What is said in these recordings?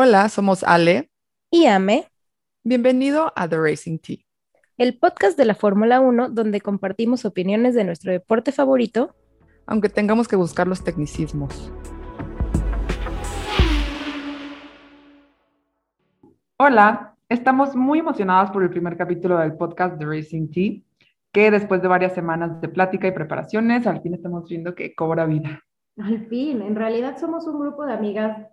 Hola, somos Ale. Y Ame. Bienvenido a The Racing Tea, el podcast de la Fórmula 1 donde compartimos opiniones de nuestro deporte favorito, aunque tengamos que buscar los tecnicismos. Hola, estamos muy emocionadas por el primer capítulo del podcast The Racing Tea, que después de varias semanas de plática y preparaciones, al fin estamos viendo que cobra vida. Al fin, en realidad somos un grupo de amigas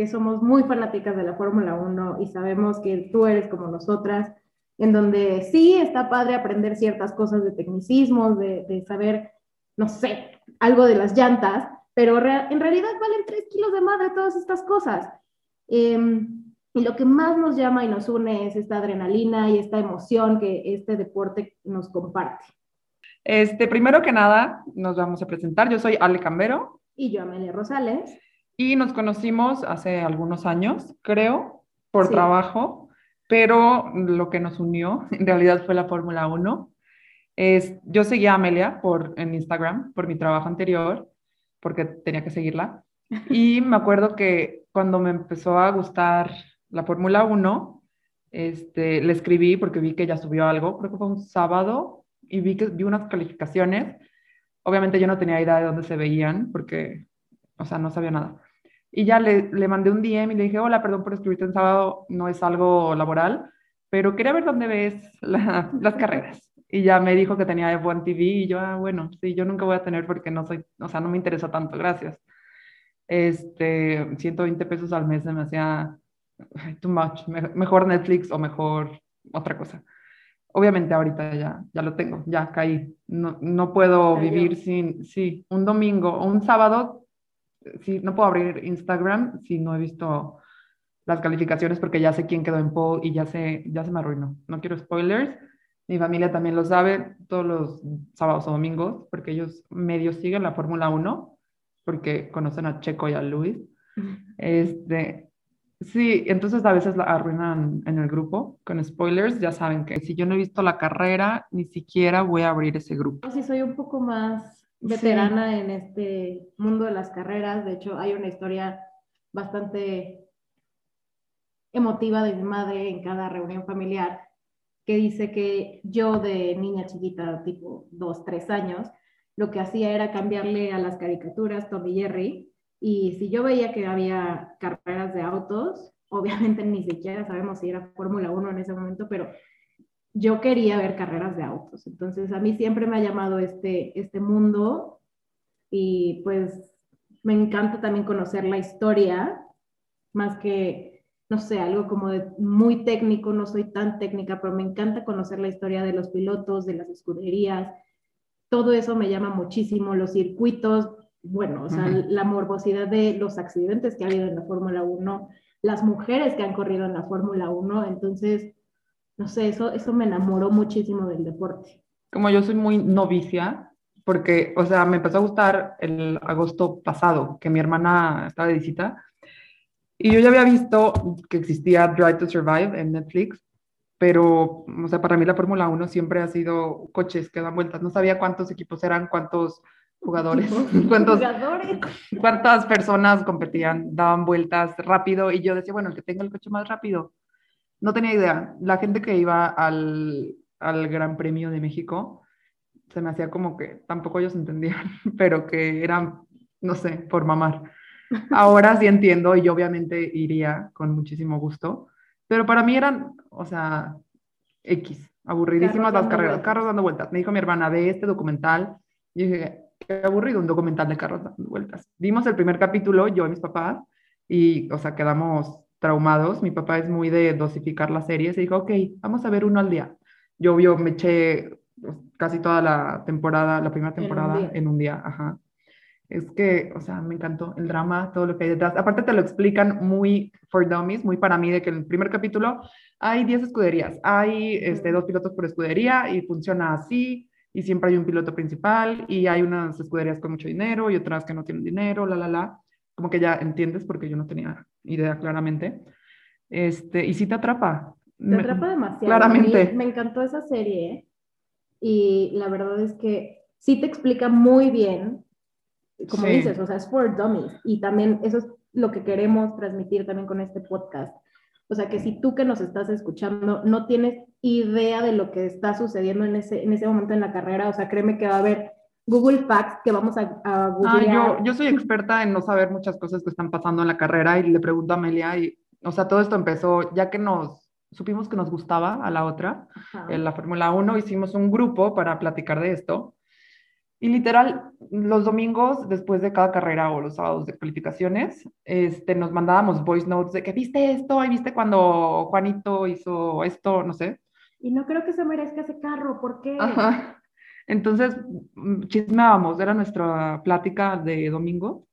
que somos muy fanáticas de la Fórmula 1 y sabemos que tú eres como nosotras, en donde sí está padre aprender ciertas cosas de tecnicismos, de, saber, no sé, algo de las llantas, pero en realidad valen tres kilos de madre todas estas cosas. Em, y lo que más nos llama y nos une es esta adrenalina y esta emoción que este deporte nos comparte. Este, primero que nada, nos vamos a presentar. Yo soy Ale Cambero. Y yo, Amelia Rosales. Y nos conocimos hace algunos años, creo, por trabajo, pero lo que nos unió en realidad fue la Fórmula 1. Es, yo seguía a Amelia por, en Instagram por mi trabajo anterior, porque tenía que seguirla. Y me acuerdo que cuando me empezó a gustar la Fórmula 1, este, le escribí porque vi que ella subió algo, creo que fue un sábado, y vi que vi unas calificaciones. Obviamente yo no tenía idea de dónde se veían, porque, o sea, no sabía nada. Y ya le, le mandé un DM y le dije, hola, perdón por escribirte en sábado, no es algo laboral, pero quería ver dónde ves las carreras. Y ya me dijo que tenía F1 TV y yo, ah, bueno, sí, yo nunca voy a tener porque no soy, o sea, no me interesa tanto, gracias. Este, 120 pesos al mes se me hacía too much, mejor Netflix o mejor otra cosa. Obviamente ahorita ya, ya lo tengo, ya caí. No, no puedo vivir sin, sí, un domingo, un sábado sí, no puedo abrir Instagram si no he visto las calificaciones porque ya sé quién quedó en pole y ya, sé, ya se me arruinó. No quiero spoilers. Mi familia también lo sabe todos los sábados o domingos porque ellos medio siguen la Fórmula 1 porque conocen a Checo y a Luis. Este, sí, entonces a veces la arruinan en el grupo con spoilers. Ya saben que si yo no he visto la carrera, ni siquiera voy a abrir ese grupo. Sí, soy un poco más veterana en este mundo de las carreras. De hecho, hay una historia bastante emotiva de mi madre en cada reunión familiar que dice que yo de niña chiquita, tipo dos, tres años, lo que hacía era cambiarle a las caricaturas Tom y Jerry. Y si yo veía que había carreras de autos, obviamente ni siquiera sabemos si era Fórmula 1 en ese momento, pero yo quería ver carreras de autos. Entonces, a mí siempre me ha llamado este, este mundo y pues me encanta también conocer la historia, más que, no sé, algo como de muy técnico, no soy tan técnica, pero me encanta conocer la historia de los pilotos, de las escuderías. Todo eso me llama muchísimo, los circuitos, bueno, o sea, la morbosidad de los accidentes que ha habido en la Fórmula 1, las mujeres que han corrido en la Fórmula 1, entonces no sé, eso, eso me enamoró muchísimo del deporte. Como yo soy muy novicia, porque, o sea, me empezó a gustar el agosto pasado, que mi hermana estaba de visita, y yo ya había visto que existía Drive to Survive en Netflix, pero, o sea, para mí la Fórmula 1 siempre ha sido coches que dan vueltas. No sabía cuántos equipos eran, cuántos jugadores, cuántos, jugadores. cuántas personas competían, daban vueltas rápido, y yo decía, bueno, el que tenga el coche más rápido no tenía idea. La gente que iba al, al Gran Premio de México, se me hacía como que tampoco ellos entendían, pero que eran, no sé, por mamar. Ahora sí entiendo y yo obviamente iría con muchísimo gusto, pero para mí eran, o sea, X, aburridísimas las carreras, carros dando vueltas. Me dijo mi hermana, ve este documental. Y dije, qué aburrido un documental de carros dando vueltas. Vimos el primer capítulo, yo y mis papás, y, o sea, quedamos traumados. Mi papá es muy de dosificar las series y dijo, ok, vamos a ver uno al día. Yo, yo me eché pues, casi toda la temporada, la primera temporada en un día. Ajá. Es que, o sea, me encantó el drama, todo lo que hay detrás. Aparte te lo explican muy for dummies, muy para mí, de que en el primer capítulo hay 10 escuderías, hay este, dos pilotos por escudería y funciona así, y siempre hay un piloto principal, y hay unas escuderías con mucho dinero y otras que no tienen dinero, la, la, la. Como que ya entiendes porque yo no tenía idea claramente. Este, y sí te atrapa. Te atrapa demasiado. Claramente. Me encantó esa serie y la verdad es que sí te explica muy bien, como dices, o sea, es for dummies. Y también eso es lo que queremos transmitir también con este podcast. O sea, que si tú que nos estás escuchando no tienes idea de lo que está sucediendo en ese, en ese momento en la carrera, o sea, créeme que va a haber Google Facts que vamos a, a ah, yo, yo soy experta en no saber muchas cosas que están pasando en la carrera y le pregunto a Amelia y, o sea, todo esto empezó ya que nos supimos que nos gustaba a la otra, en la Fórmula 1, hicimos un grupo para platicar de esto. Y literal, los domingos después de cada carrera o los sábados de calificaciones, este, nos mandábamos voice notes de que viste esto y viste cuando Juanito hizo esto, no sé. Y no creo que se merezca ese carro, ¿por qué? Entonces, chismeábamos, era nuestra plática de domingo.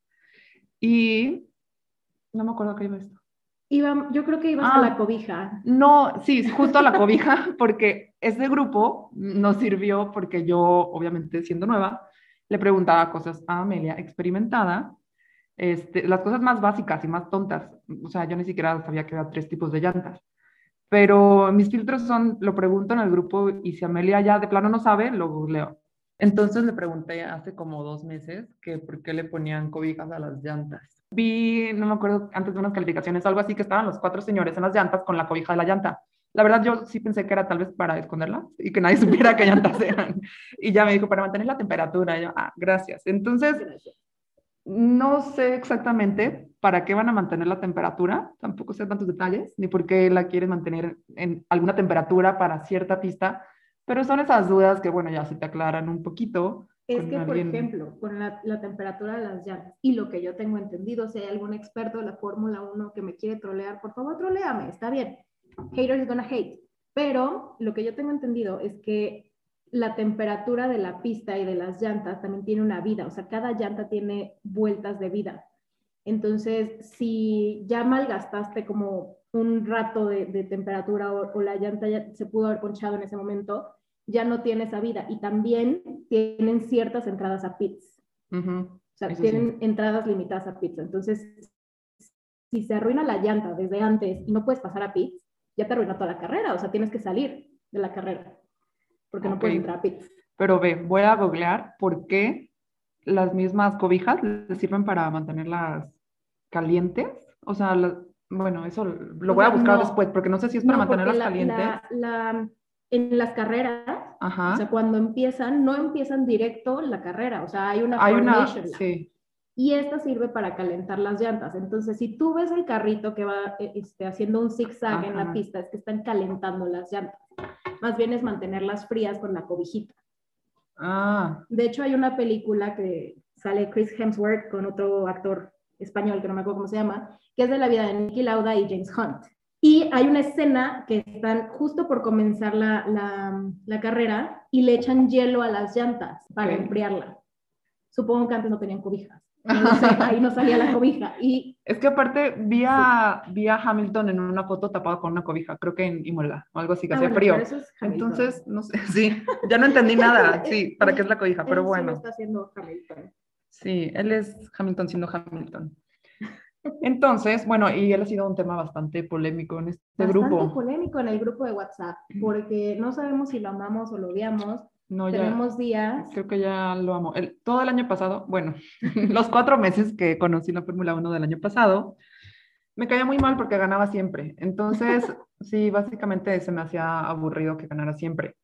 Y no me acuerdo qué iba esto yo creo que ibas a la ah, cobija. No, sí, justo a la cobija, porque ese grupo nos sirvió porque yo, obviamente siendo nueva, le preguntaba cosas a Amelia, experimentada, este, las cosas más básicas y más tontas. O sea, yo ni siquiera sabía que había tres tipos de llantas. Pero mis filtros son, lo pregunto en el grupo y si Amelia ya de plano no sabe, lo googleo. Entonces le pregunté hace como dos meses que por qué le ponían cobijas a las llantas vi, no me acuerdo, antes de unas calificaciones, algo así, que estaban los cuatro señores en las llantas con la cobija de la llanta. La verdad, yo sí pensé que era tal vez para esconderla y que nadie supiera qué llantas eran. Y ya me dijo, para mantener la temperatura. Y yo, ah, gracias. Entonces, no sé exactamente para qué van a mantener la temperatura, tampoco sé tantos detalles, ni por qué la quieren mantener en alguna temperatura para cierta pista, pero son esas dudas que, bueno, ya se te aclaran un poquito. Es que, por ejemplo, con la, la, temperatura de las llantas y lo que yo tengo entendido, si hay algún experto de la Fórmula 1 que me quiere trolear, por favor, troleame, está bien. Haters gonna hate. Pero lo que yo tengo entendido es que la temperatura de la pista y de las llantas también tiene una vida, o sea, cada llanta tiene vueltas de vida. Entonces, si ya malgastaste como un rato de, de temperatura o, o, la llanta ya se pudo haber ponchado en ese momento, ya no tiene esa vida. Y también tienen ciertas entradas a pits. O sea, tienen entradas limitadas a pits. Entonces, si se arruina la llanta desde antes y no puedes pasar a pits, ya te arruina toda la carrera. O sea, tienes que salir de la carrera porque no puedes entrar a pits. Pero ve, voy a googlear por qué las mismas cobijas les sirven para mantenerlas calientes. O sea, bueno, eso lo voy a buscar después, porque no sé si es para mantenerlas calientes. la, en las carreras, o sea, cuando empiezan, no empiezan directo la carrera, o sea, hay una hay una, sí. Y esta sirve para calentar las llantas. Entonces, si tú ves el carrito que va e, este, haciendo un zigzag en la pista, es que están calentando las llantas. Más bien es mantenerlas frías con la cobijita. Ah. De hecho, hay una película que sale Chris Hemsworth con otro actor español que no me acuerdo cómo se llama, que es de la vida de Nicky Lauda y James Hunt. Y hay una escena que están justo por comenzar la, la, carrera y le echan hielo a las llantas para enfriarla. Supongo que antes no tenían cobijas. ahí no salía la cobija. Y, es que aparte vi a, Hamilton en una foto tapado con una cobija, creo que en Imola o algo así, que ah, hacía frío. Entonces, no sé, sí, ya no entendí nada, sí, para qué es la cobija, pero bueno. está haciendo Hamilton. Sí, él es Hamilton siendo Hamilton. Entonces, bueno, y él ha sido un tema bastante polémico en este bastante grupo. polémico en el grupo de WhatsApp, porque no sabemos si lo amamos o lo odiamos. No, Tenemos días. Creo que ya lo amo. El, todo el año pasado, bueno, los cuatro meses que conocí la Fórmula 1 del año pasado, me caía muy mal porque ganaba siempre. Entonces, sí, básicamente se me hacía aburrido que ganara siempre.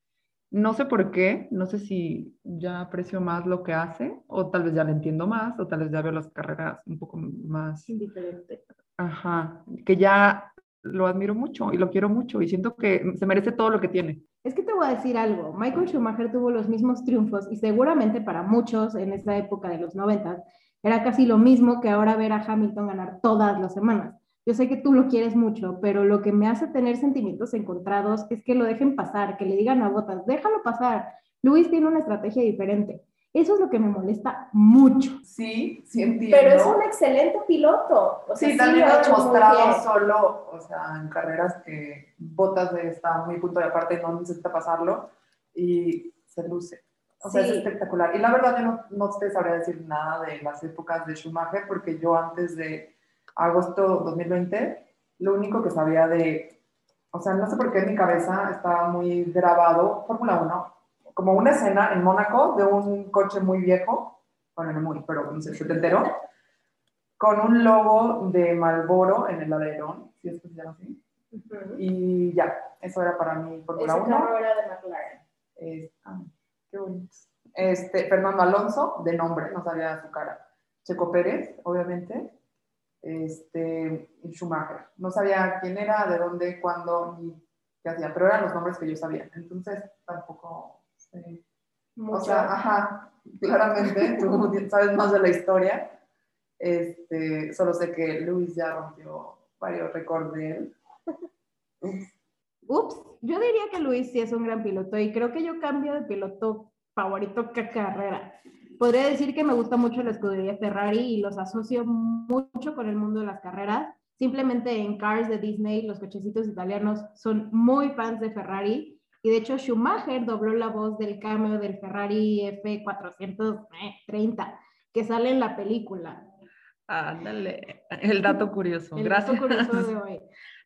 No sé por qué, no sé si ya aprecio más lo que hace, o tal vez ya le entiendo más, o tal vez ya veo las carreras un poco más... Indiferente. Ajá, que ya lo admiro mucho y lo quiero mucho y siento que se merece todo lo que tiene. Es que te voy a decir algo, Michael Schumacher tuvo los mismos triunfos y seguramente para muchos en esta época de los 90 era casi lo mismo que ahora ver a Hamilton ganar todas las semanas. Yo sé que tú lo quieres mucho, pero lo que me hace tener sentimientos encontrados es que lo dejen pasar, que le digan a Botas, déjalo pasar. Luis tiene una estrategia diferente. Eso es lo que me molesta mucho. Sí, sí entiendo. Pero es un excelente piloto. sí, también ha demostrado solo, o sea, en carreras que Botas está muy punto de aparte, no necesita pasarlo y se luce. O sea, es espectacular. Y la verdad, yo no, no te sabría decir nada de las épocas de Schumacher, porque yo antes de agosto 2020, lo único que sabía de, o sea, no sé por qué en mi cabeza estaba muy grabado Fórmula 1, como una escena en Mónaco de un coche muy viejo, bueno, no muy, pero no sé, con un logo de Malboro en el alerón, si es que se llama así. Y ya, eso era para mí Fórmula 1. carro era de McLaren. Es- ah, qué bonito. Este, Fernando Alonso, de nombre, no sabía su cara. Checo Pérez, obviamente. Este, Schumacher. No sabía quién era, de dónde, cuándo, ni qué hacía, pero eran los nombres que yo sabía. Entonces, tampoco sé. Mucho. O sea, ajá, claramente, tú sabes más de la historia. Este, solo sé que Luis ya rompió varios récords de él. Ups, yo diría que Luis sí es un gran piloto y creo que yo cambio de piloto favorito que carrera. Podría decir que me gusta mucho la escudería Ferrari y los asocio mucho con el mundo de las carreras. Simplemente en Cars de Disney, los cochecitos italianos son muy fans de Ferrari y de hecho Schumacher dobló la voz del cameo del Ferrari F430 que sale en la película. Ándale, el dato curioso. El Gracias. dato curioso de hoy.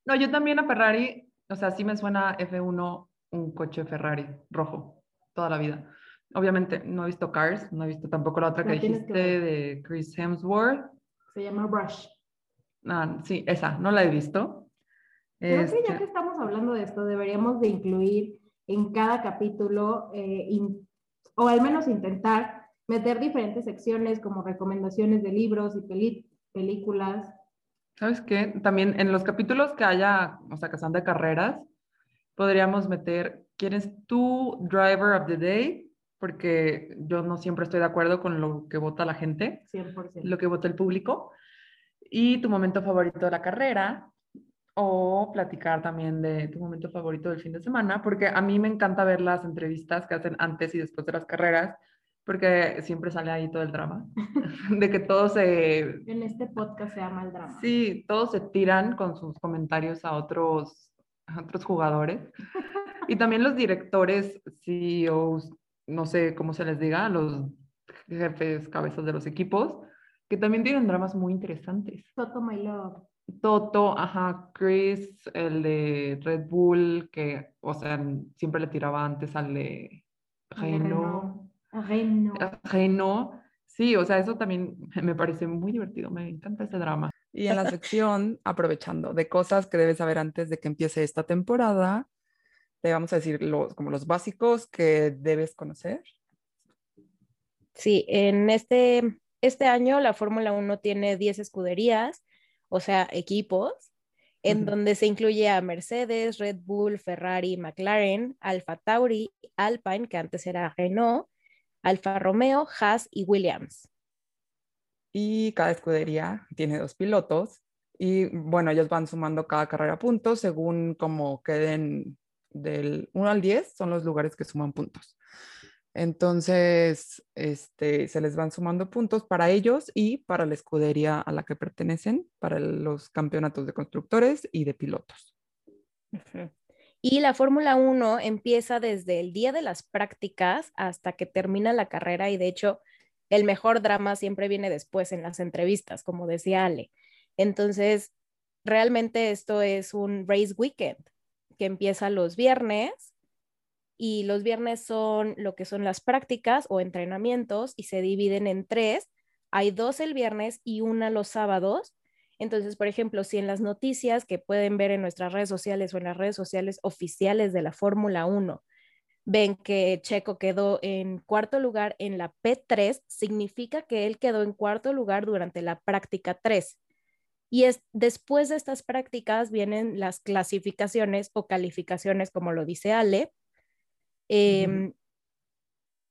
No, yo también a Ferrari, o sea, sí me suena F1 un coche Ferrari rojo toda la vida. Obviamente no he visto Cars, no he visto tampoco la otra que que dijiste de Chris Hemsworth. Se llama Rush. Ah, sí, esa, no la he visto. Creo que ya Este, que estamos hablando de esto, deberíamos de incluir en cada capítulo, eh, in- o al menos intentar meter diferentes secciones como recomendaciones de libros y peli- películas. ¿Sabes qué? También en los capítulos que haya, o sea, que sean de carreras, podríamos meter quién es tu driver of the day, porque yo no siempre estoy de acuerdo con lo que vota la gente. 100%. lo que votó el público y tu momento favorito de la carrera o platicar también de tu momento favorito del fin de semana, porque a mí me encanta ver las entrevistas que hacen antes y después de las carreras, porque siempre sale ahí todo el drama, de que todos se, En este podcast se llama el drama. sí, todos se tiran con sus comentarios a otros, a otros jugadores. Y también los directores, CEOs, no sé cómo se les diga, los jefes, cabezas de los equipos, que también tienen dramas muy interesantes. Toto My Love. Toto, ajá, Chris, el de Red Bull, que, o sea, siempre le tiraba antes al de Renault. Renault. Renault. Sí, o sea, eso también me parece muy divertido, me encanta ese drama. Y en la sección, aprovechando de cosas que debes saber antes de que empiece esta temporada, te vamos a decir los, como los básicos que debes conocer. Sí, en este, este año la Fórmula 1 tiene 10 escuderías, o sea, equipos, en donde se incluye a Mercedes, Red Bull, Ferrari, McLaren, Alfa Tauri, Alpine, que antes era Renault, Alfa Romeo, Haas y Williams. Y cada escudería tiene dos pilotos. Y bueno, ellos van sumando cada carrera puntos según como queden del 1 al 10, son los lugares que suman puntos. Entonces, este, se les van sumando puntos para ellos y para la escudería a la que pertenecen, para los campeonatos de constructores y de pilotos. Y la Fórmula 1 empieza desde el día de las prácticas hasta que termina la carrera y de hecho el mejor drama siempre viene después en las entrevistas, como decía Ale. Entonces, realmente esto es un race weekend que empieza los viernes y los viernes son lo que son las prácticas o entrenamientos y se dividen en tres. Hay dos el viernes y una los sábados. Entonces, por ejemplo, si en las noticias que pueden ver en nuestras redes sociales o en las redes sociales oficiales de la Fórmula 1 ven que Checo quedó en cuarto lugar en la P3, significa que él quedó en cuarto lugar durante la práctica 3. Y es, después de estas prácticas vienen las clasificaciones o calificaciones, como lo dice Ale. Eh, Ujú.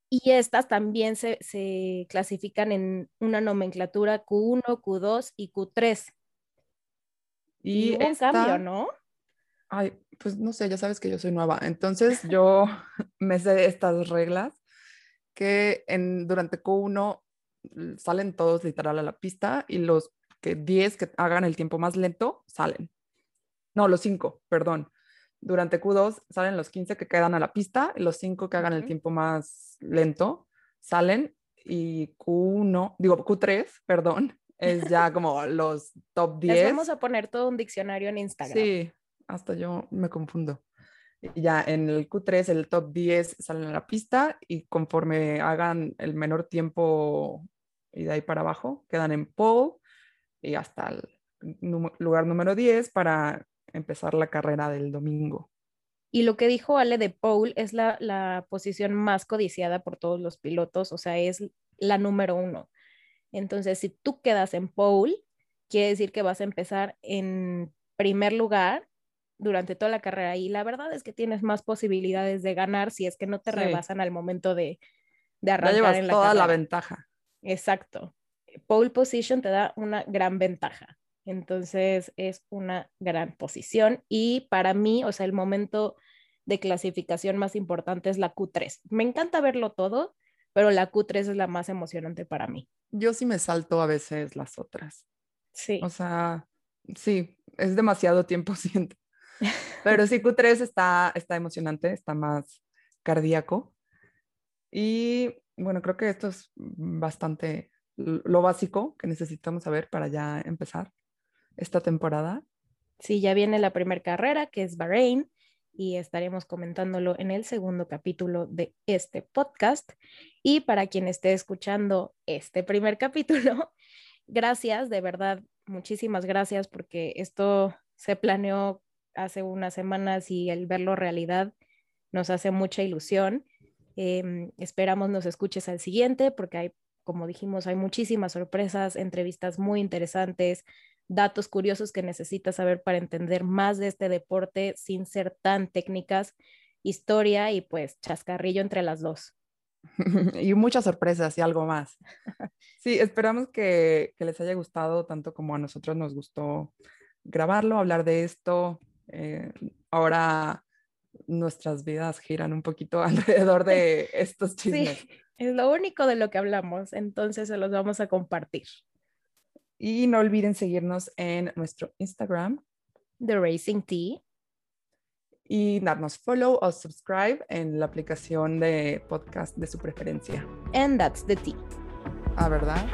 Y estas también se, se clasifican en una nomenclatura Q1, Q2 y Q3. Y, Y un esta- cambio, ¿no? Ay, pues no sé, ya sabes que yo soy nueva. Entonces yo me sé estas reglas que en, durante Q1 l- salen todos literal a la pista y los que 10 que hagan el tiempo más lento salen. No, los 5, perdón. Durante Q2 salen los 15 que quedan a la pista y los 5 que hagan el tiempo más lento salen y Q1, digo Q3, perdón, es ya como los top 10. Les vamos a poner todo un diccionario en Instagram. Sí, hasta yo me confundo. Ya en el Q3, el top 10 salen a la pista y conforme hagan el menor tiempo y de ahí para abajo, quedan en pole y hasta el lugar número 10 para empezar la carrera del domingo. Y lo que dijo Ale de Paul es la, la posición más codiciada por todos los pilotos, o sea, es la número uno. Entonces, si tú quedas en Paul, quiere decir que vas a empezar en primer lugar durante toda la carrera y la verdad es que tienes más posibilidades de ganar si es que no te rebasan al momento de, de arrancar ya llevas en la toda la carrera. ventaja. Exacto. Pole position te da una gran ventaja. Entonces es una gran posición y para mí, o sea, el momento de clasificación más importante es la Q3. Me encanta verlo todo, pero la Q3 es la más emocionante para mí. Yo sí me salto a veces las otras. Sí. O sea, sí, es demasiado tiempo, siento. Pero sí, Q3 está, está emocionante, está más cardíaco. Y bueno, creo que esto es bastante lo básico que necesitamos saber para ya empezar esta temporada. Sí, ya viene la primera carrera, que es Bahrein, y estaremos comentándolo en el segundo capítulo de este podcast. Y para quien esté escuchando este primer capítulo, gracias, de verdad, muchísimas gracias porque esto se planeó hace unas semanas y el verlo realidad nos hace mucha ilusión. Eh, esperamos nos escuches al siguiente porque hay, como dijimos, hay muchísimas sorpresas, entrevistas muy interesantes, datos curiosos que necesitas saber para entender más de este deporte sin ser tan técnicas, historia y pues chascarrillo entre las dos. y muchas sorpresas y algo más. Sí, esperamos que, que, les haya gustado tanto como a nosotros nos gustó grabarlo, hablar de esto. Eh, ahora nuestras vidas giran un poquito alrededor de estos chismes. Sí, es lo único de lo que hablamos, entonces se los vamos a compartir. Y no olviden seguirnos en nuestro Instagram. The Racing Tea. Y darnos follow o subscribe en la aplicación de podcast de su preferencia. And that's the tea. Ah, ¿verdad?